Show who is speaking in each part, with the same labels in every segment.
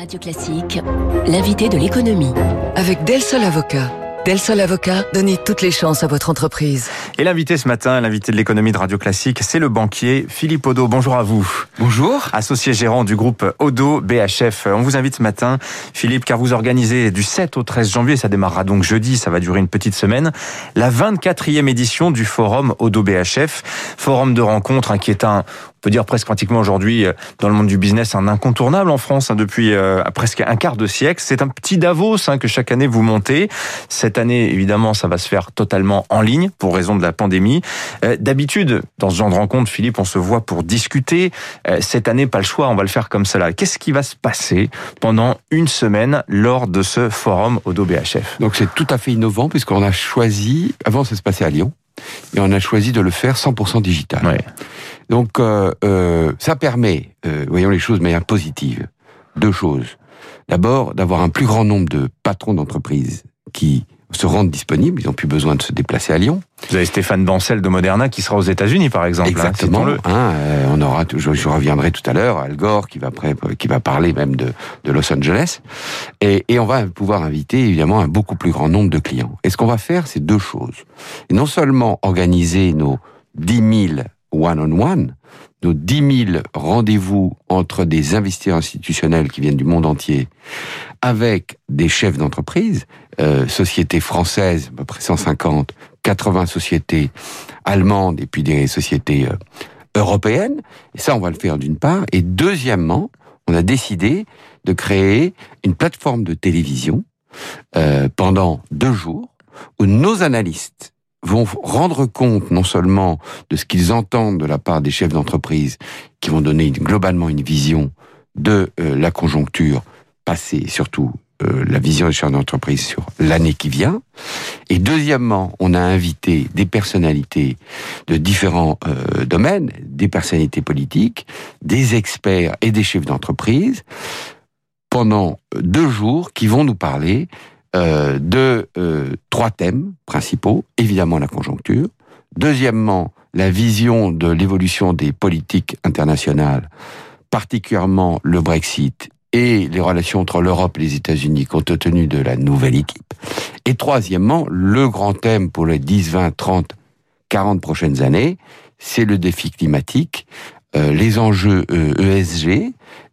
Speaker 1: Radio Classique, l'invité de l'économie.
Speaker 2: Avec Del Sol Avocat. Del Sol Avocat, donnez toutes les chances à votre entreprise.
Speaker 3: Et l'invité ce matin, l'invité de l'économie de Radio Classique, c'est le banquier Philippe Odo. Bonjour à vous.
Speaker 4: Bonjour.
Speaker 3: Associé gérant du groupe Odo BHF. On vous invite ce matin, Philippe, car vous organisez du 7 au 13 janvier, ça démarrera donc jeudi, ça va durer une petite semaine, la 24e édition du forum Odo BHF. Forum de rencontre hein, qui est un, peut dire presque pratiquement aujourd'hui euh, dans le monde du business un incontournable en France hein, depuis euh, presque un quart de siècle. C'est un petit Davos hein, que chaque année vous montez. Cette année, évidemment, ça va se faire totalement en ligne pour raison de la pandémie. Euh, D'habitude, dans ce genre de rencontre, Philippe, on se voit pour discuter. Euh, cette année, pas le choix, on va le faire comme cela. Qu'est-ce qui va se passer pendant une semaine lors de ce forum Odo BHF
Speaker 4: Donc c'est tout à fait innovant puisqu'on a choisi, avant ça se passait à Lyon, et on a choisi de le faire 100% digital.
Speaker 3: Ouais.
Speaker 4: Donc euh, euh, ça permet, euh, voyons les choses de manière positive, deux choses. D'abord, d'avoir un plus grand nombre de patrons d'entreprises qui se rendent disponibles, ils n'ont plus besoin de se déplacer à Lyon.
Speaker 3: Vous avez Stéphane Bancel de Moderna qui sera aux États-Unis, par exemple. hein,
Speaker 4: Exactement. Hein, euh, on aura, je, je reviendrai tout à l'heure, Al Gore qui va, pré- qui va parler même de, de Los Angeles, et, et on va pouvoir inviter évidemment un beaucoup plus grand nombre de clients. Et ce qu'on va faire, c'est deux choses. Et non seulement organiser nos 10 000 one-on-one, nos 10 000 rendez-vous entre des investisseurs institutionnels qui viennent du monde entier, avec des chefs d'entreprise, euh, sociétés françaises, à peu près 150, 80 sociétés allemandes et puis des sociétés euh, européennes. Ça, on va le faire d'une part. Et deuxièmement, on a décidé de créer une plateforme de télévision euh, pendant deux jours où nos analystes vont rendre compte non seulement de ce qu'ils entendent de la part des chefs d'entreprise, qui vont donner globalement une vision de euh, la conjoncture passée, surtout euh, la vision des chefs d'entreprise sur l'année qui vient. Et deuxièmement, on a invité des personnalités de différents euh, domaines, des personnalités politiques, des experts et des chefs d'entreprise, pendant deux jours qui vont nous parler euh, de euh, trois thèmes principaux. Évidemment, la conjoncture. Deuxièmement, la vision de l'évolution des politiques internationales, particulièrement le Brexit et les relations entre l'Europe et les États-Unis compte tenu de la nouvelle équipe. Et troisièmement, le grand thème pour les 10, 20, 30, 40 prochaines années, c'est le défi climatique, euh, les enjeux euh, ESG,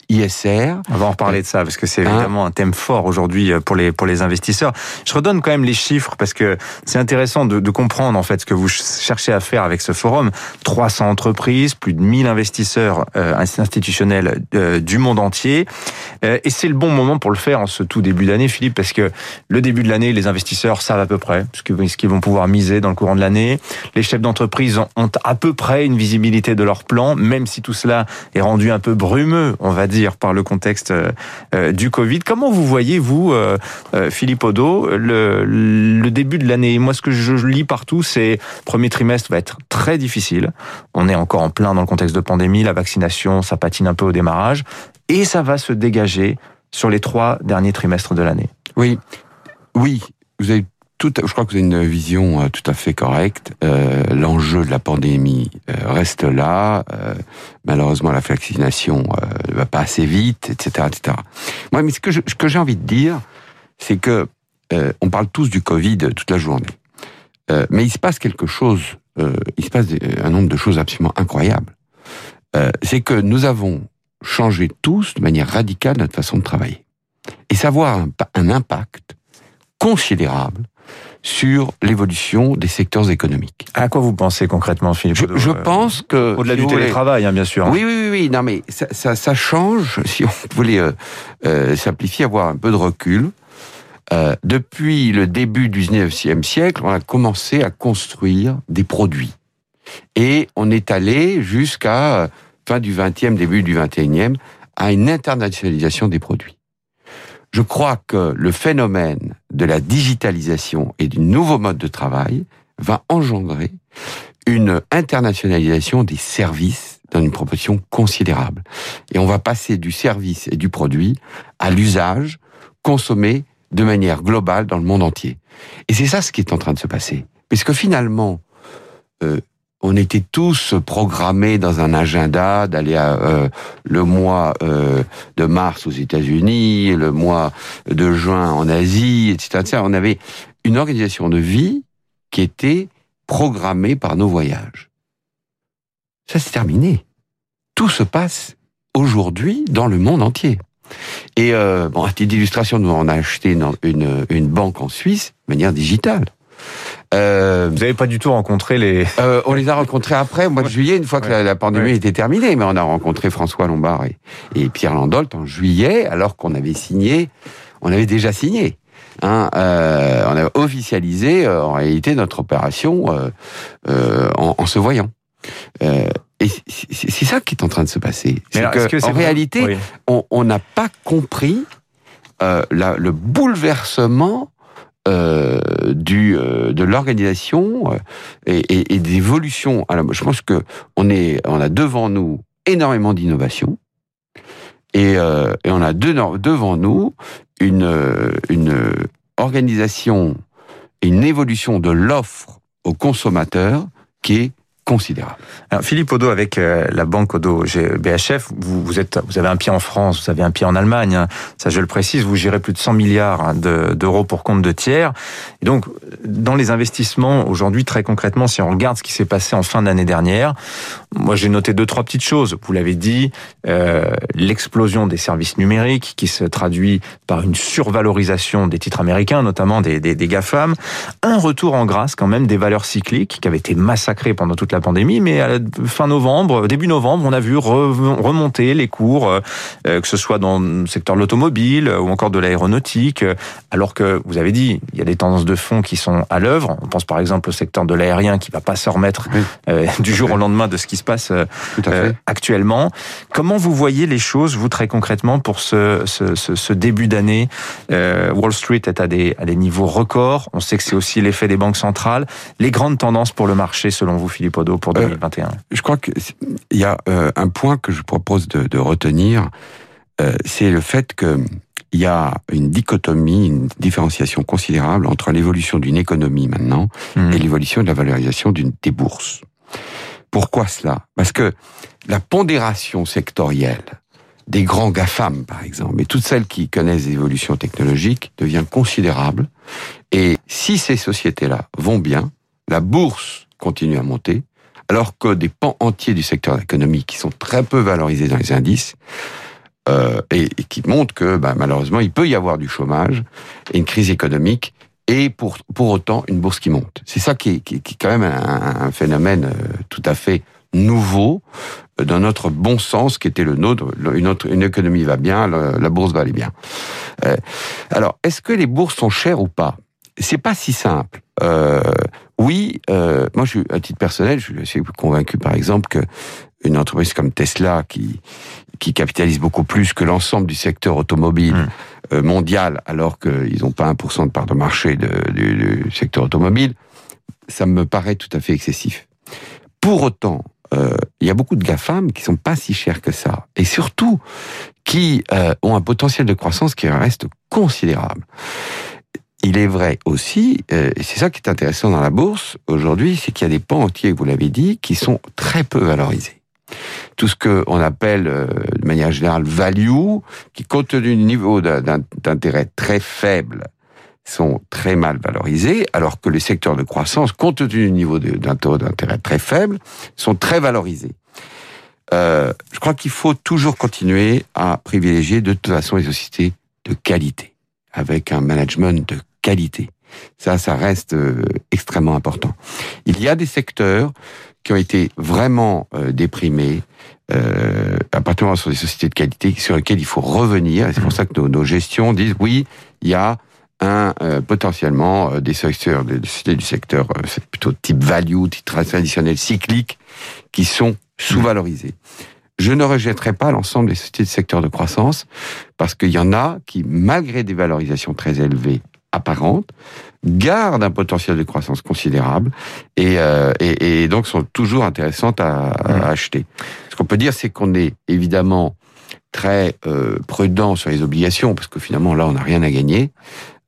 Speaker 4: ISR,
Speaker 3: On va en reparler de ça parce que c'est
Speaker 4: Hein
Speaker 3: évidemment un thème fort aujourd'hui euh, pour les pour les investisseurs. Je redonne quand même les chiffres parce que c'est intéressant de, de comprendre en fait ce que vous ch- cherchez à faire avec ce forum. 300 entreprises, plus de 1000 investisseurs euh, institutionnels euh, du monde entier, Euh, et c'est le bon moment pour le faire en ce tout début d'année, Philippe, parce que le début de l'année, les investisseurs savent à peu près ce qu'ils vont pouvoir miser dans le courant de l'année. Les chefs d'entreprise ont- ont à peu près une visibilité de leur plan, même si tout cela est rendu un peu brumeux, on va dire, par le contexte euh, euh, du Covid. Comment vous voyez, vous, euh, Philippe Odo, le, le début de l'année? Moi, ce que je lis partout, c'est premier trimestre va être très difficile. On est encore en plein dans le contexte de pandémie, la vaccination, ça patine un peu au démarrage, et ça va se dégager sur les trois derniers trimestres de l'année.
Speaker 4: Oui, oui, vous avez tout. Je crois que vous avez une vision euh, tout à fait correcte. Euh, L'enjeu de la pandémie euh, reste là. Euh, malheureusement, la vaccination euh, ne va pas assez vite, etc., etc. Moi, mais ce que j'ai envie de dire, c'est que euh, on parle tous du Covid toute la journée, mais il se passe quelque chose. il se passe un nombre de choses absolument incroyables. C'est que nous avons changé tous de manière radicale notre façon de travailler et savoir un, un impact considérable sur l'évolution des secteurs économiques.
Speaker 3: À quoi vous pensez concrètement, Philippe
Speaker 4: Je, pense que...
Speaker 3: Au-delà
Speaker 4: si
Speaker 3: du
Speaker 4: voulez-
Speaker 3: télétravail, hein, bien sûr. hein.
Speaker 4: Oui, oui, oui, non mais ça, ça, ça change, si on voulait euh, euh, simplifier, avoir un peu de recul. Euh, depuis le début du 19e siècle, on a commencé à construire des produits. Et on est allé jusqu'à fin du 20e, début du 21e, à une internationalisation des produits. Je crois que le phénomène de la digitalisation et du nouveau mode de travail va engendrer une internationalisation des services dans une proportion considérable. Et on va passer du service et du produit à l'usage consommé de manière globale dans le monde entier. Et c'est ça ce qui est en train de se passer. Puisque finalement, euh, on était tous programmés dans un agenda d'aller à euh, le mois euh, de mars aux États-Unis, le mois de juin en Asie, etc. On avait une organisation de vie qui était programmée par nos voyages. Ça, c'est terminé. Tout se passe aujourd'hui dans le monde entier. Et euh, bon, à titre d'illustration, nous on a acheté une, une, une banque en Suisse de manière digitale.
Speaker 3: Euh, Vous n'avez pas du tout rencontré les...
Speaker 4: Euh, on les a rencontrés après, au mois de juillet, une fois que la, pandémie était terminée. Mais on a rencontré François Lombard et, et Pierre Landolt en juillet, alors qu'on avait signé, on avait déjà signé. Hein, euh, on a officialisé euh, en réalité notre opération euh, euh, en, en, se voyant. et c'est ça qui est en train de se passer. C'est que, que en réalité, oui. on n'a pas compris la, le bouleversement euh, du euh, de l'organisation euh, et, d'évolution. Alors, je pense que on est, on a devant nous énormément d'innovation et, on a de, devant nous une une organisation une évolution de l'offre aux consommateurs qui est considérable.
Speaker 3: Philippe Odo, avec euh, la banque Odo BHF, vous, vous, êtes, vous avez un pied en France, vous avez un pied en Allemagne. Hein. Ça, je le précise, vous gérez plus de 100 milliards hein, d'euros pour compte de tiers. Et donc, dans les investissements, aujourd'hui, très concrètement, si on regarde ce qui s'est passé en fin d'année dernière, moi, j'ai noté deux, trois petites choses. Vous l'avez dit, euh, l'explosion des services numériques qui se traduit par une survalorisation des titres américains, notamment des, des, des GAFAM. Un retour en grâce, quand même, des valeurs cycliques qui avaient été massacrées pendant toute la pandémie, mais à la fin novembre, début novembre, on a vu remonter les cours, euh, que ce soit dans le secteur de l'automobile ou encore de l'aéronautique, alors que vous avez dit, il y a des tendances de fond qui sont à l'œuvre. On pense par exemple au secteur de l'aérien qui va pas se remettre oui. euh, du jour au lendemain de ce qui se passe euh, actuellement. Comment vous voyez les choses, vous très concrètement, pour ce, ce, ce, ce début d'année euh, Wall Street est à des, à des niveaux records. On sait que c'est aussi l'effet des banques centrales. Les grandes tendances pour le marché, selon vous, Philippe Pour 2021 euh,
Speaker 4: Je crois qu'il y a euh, un point que je propose de, de retenir, euh, c'est le fait que il y a une dichotomie, une différenciation considérable entre l'évolution d'une économie maintenant mmh. et l'évolution de la valorisation d'une des bourses. Pourquoi cela? Parce que la pondération sectorielle des grands GAFAM, par exemple, et toutes celles qui connaissent des évolutions technologiques, devient considérable. Et si ces sociétés-là vont bien, la bourse continue à monter, alors que des pans entiers du secteur économique qui sont très peu valorisés dans les indices, euh, et, qui montrent que bah, malheureusement il peut y avoir du chômage et une crise économique et pour, pour autant une bourse qui monte. C'est ça qui est, qui, est quand même un, phénomène euh, tout à fait nouveau euh, dans notre bon sens qui était le nôtre. Une, autre, une économie va bien, la, la bourse va aller bien. Euh, alors, est-ce que les bourses sont chères ou pas? C'est pas si simple. Euh, oui, euh, moi, je suis à titre personnel, je suis convaincu, par exemple, que une entreprise comme Tesla, qui qui capitalise beaucoup plus que l'ensemble du secteur automobile mmh. mondial, alors qu'ils n'ont pas 1% de part de marché de, du, du, secteur automobile, ça me paraît tout à fait excessif. Pour autant, euh, il y a beaucoup de GAFAM qui sont pas si chers que ça, et surtout qui euh, ont un potentiel de croissance qui reste considérable. Il est vrai aussi, euh, et c'est ça qui est intéressant dans la bourse aujourd'hui, c'est qu'il y a des pans entiers, vous l'avez dit, qui sont très peu valorisés tout ce qu'on appelle euh, de manière générale value, qui compte tenu du niveau d'intérêt très faible, sont très mal valorisés, alors que les secteurs de croissance, compte tenu du niveau d'un taux d'intérêt très faible, sont très valorisés. Euh, je crois qu'il faut toujours continuer à privilégier de toute façon les sociétés de qualité, avec un management de qualité. Ça, ça reste euh, extrêmement important. Il y a des secteurs qui ont été vraiment euh, déprimés, euh, appartenant sur des sociétés de qualité sur lesquelles il faut revenir. Et c'est pour ça que nos, nos, gestions disent oui, il y a un euh, potentiellement euh, des secteurs, des sociétés du secteur plutôt type value, type traditionnel, cyclique, qui sont sous-valorisés. Je ne rejetterai pas l'ensemble des sociétés du secteur de croissance parce qu'il y en a qui, malgré des valorisations très élevées apparentes, gardent un potentiel de croissance considérable et, euh, et, et donc sont toujours intéressantes à, à acheter. Ce qu'on peut dire, c'est qu'on est évidemment très euh, prudent sur les obligations parce que finalement là, on n'a rien à gagner.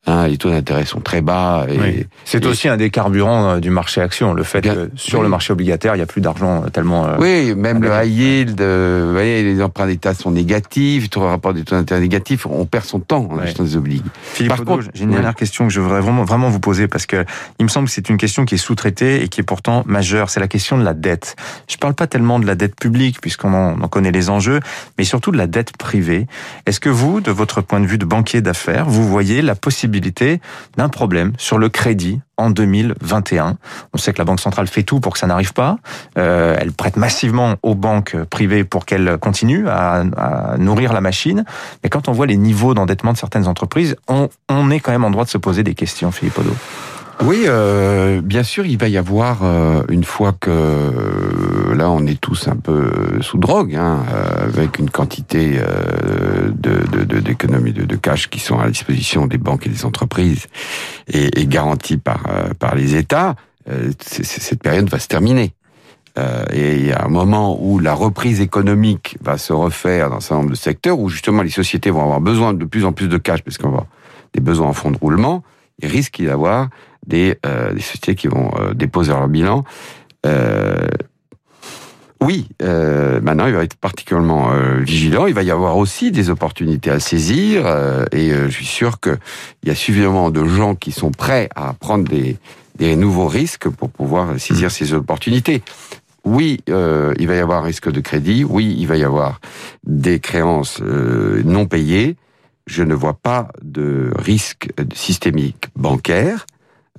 Speaker 4: Hein, les taux d'intérêt sont très bas. Et,
Speaker 3: Oui. C'est
Speaker 4: et-
Speaker 3: aussi un des carburants euh, du marché action, le fait
Speaker 4: Bien-
Speaker 3: que sur
Speaker 4: oui.
Speaker 3: le marché obligataire, il n'y a plus d'argent euh, tellement... euh,
Speaker 4: Oui, même le high yield, euh, vous voyez, les emprunts d'État sont négatifs, tout rapport des taux d'intérêt négatifs, on perd son temps en achetant des obliges.
Speaker 3: Philippe
Speaker 4: Par
Speaker 3: Odo,
Speaker 4: contre-
Speaker 3: j'ai une dernière question que je voudrais vraiment, vraiment vous poser parce que il me semble que c'est une question qui est sous-traitée et qui est pourtant majeure. C'est la question de la dette. Je parle pas tellement de la dette publique puisqu'on en, on en connaît les enjeux, mais surtout de la dette privée. Est-ce que vous, de votre point de vue de banquier d'affaires, vous voyez la possibilité d'un problème sur le crédit en 2021 On sait que la Banque centrale fait tout pour que ça n'arrive pas. Euh, elle prête massivement aux banques privées pour qu'elles continuent à, nourrir la machine. Mais quand on voit les niveaux d'endettement de certaines entreprises, on, est quand même en droit de se poser des questions, Philippe Odo.
Speaker 4: Oui, euh, bien sûr, il va y avoir euh, une fois que là on est tous un peu sous drogue, hein, euh, avec une quantité euh, de de- de- d'économies de, cash qui sont à la disposition des banques et des entreprises et, et garanties par euh, par les États. euh, cette période va se terminer. Euh, et il y a un moment où la reprise économique va se refaire dans un certain nombre de secteurs où justement les sociétés vont avoir besoin de plus en plus de cash parce qu'on va des besoins en fonds de roulement. Il risque d'y avoir des, euh, des sociétés qui vont euh, déposer leur bilan. Oui, euh, maintenant il va être particulièrement euh, vigilant. Il va y avoir aussi des opportunités à saisir euh, et euh, je suis sûr que il y a suffisamment de gens qui sont prêts à prendre des, des nouveaux risques pour pouvoir saisir ces opportunités. Oui, euh, il va y avoir un risque de crédit. Oui, il va y avoir des créances euh, non payées. Je ne vois pas de risque systémique bancaire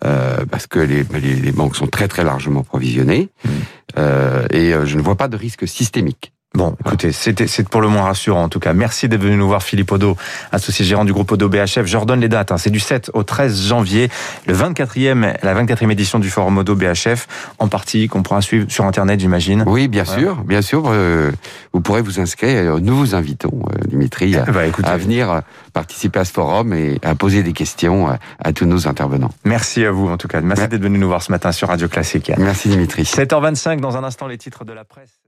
Speaker 4: euh, parce que les, les, les banques sont très très largement provisionnées euh, et euh, je ne vois pas de risque systémique.
Speaker 3: Bon, écoutez, c'était c'est pour le moins rassurant en tout cas. Merci d'être venu nous voir, Philippe Odo, associé gérant du groupe Odo BHF. Je redonne les dates. hein. C'est du 7 au 13 janvier, le 24e, la 24e édition du forum Odo BHF, en partie qu'on pourra suivre sur Internet, j'imagine.
Speaker 4: Oui, bien
Speaker 3: Ouais.
Speaker 4: sûr, bien sûr. euh, vous pourrez vous inscrire. Nous vous invitons, euh, Dimitri, à,
Speaker 3: Bah, écoutez,
Speaker 4: à venir euh, participer à ce forum et à poser des questions à, à tous nos intervenants.
Speaker 3: merci à vous en tout cas. Merci
Speaker 4: Ouais.
Speaker 3: d'être venu nous voir ce matin sur Radio Classique.
Speaker 4: Merci Dimitri.
Speaker 3: 7h25 dans un instant les titres de la presse.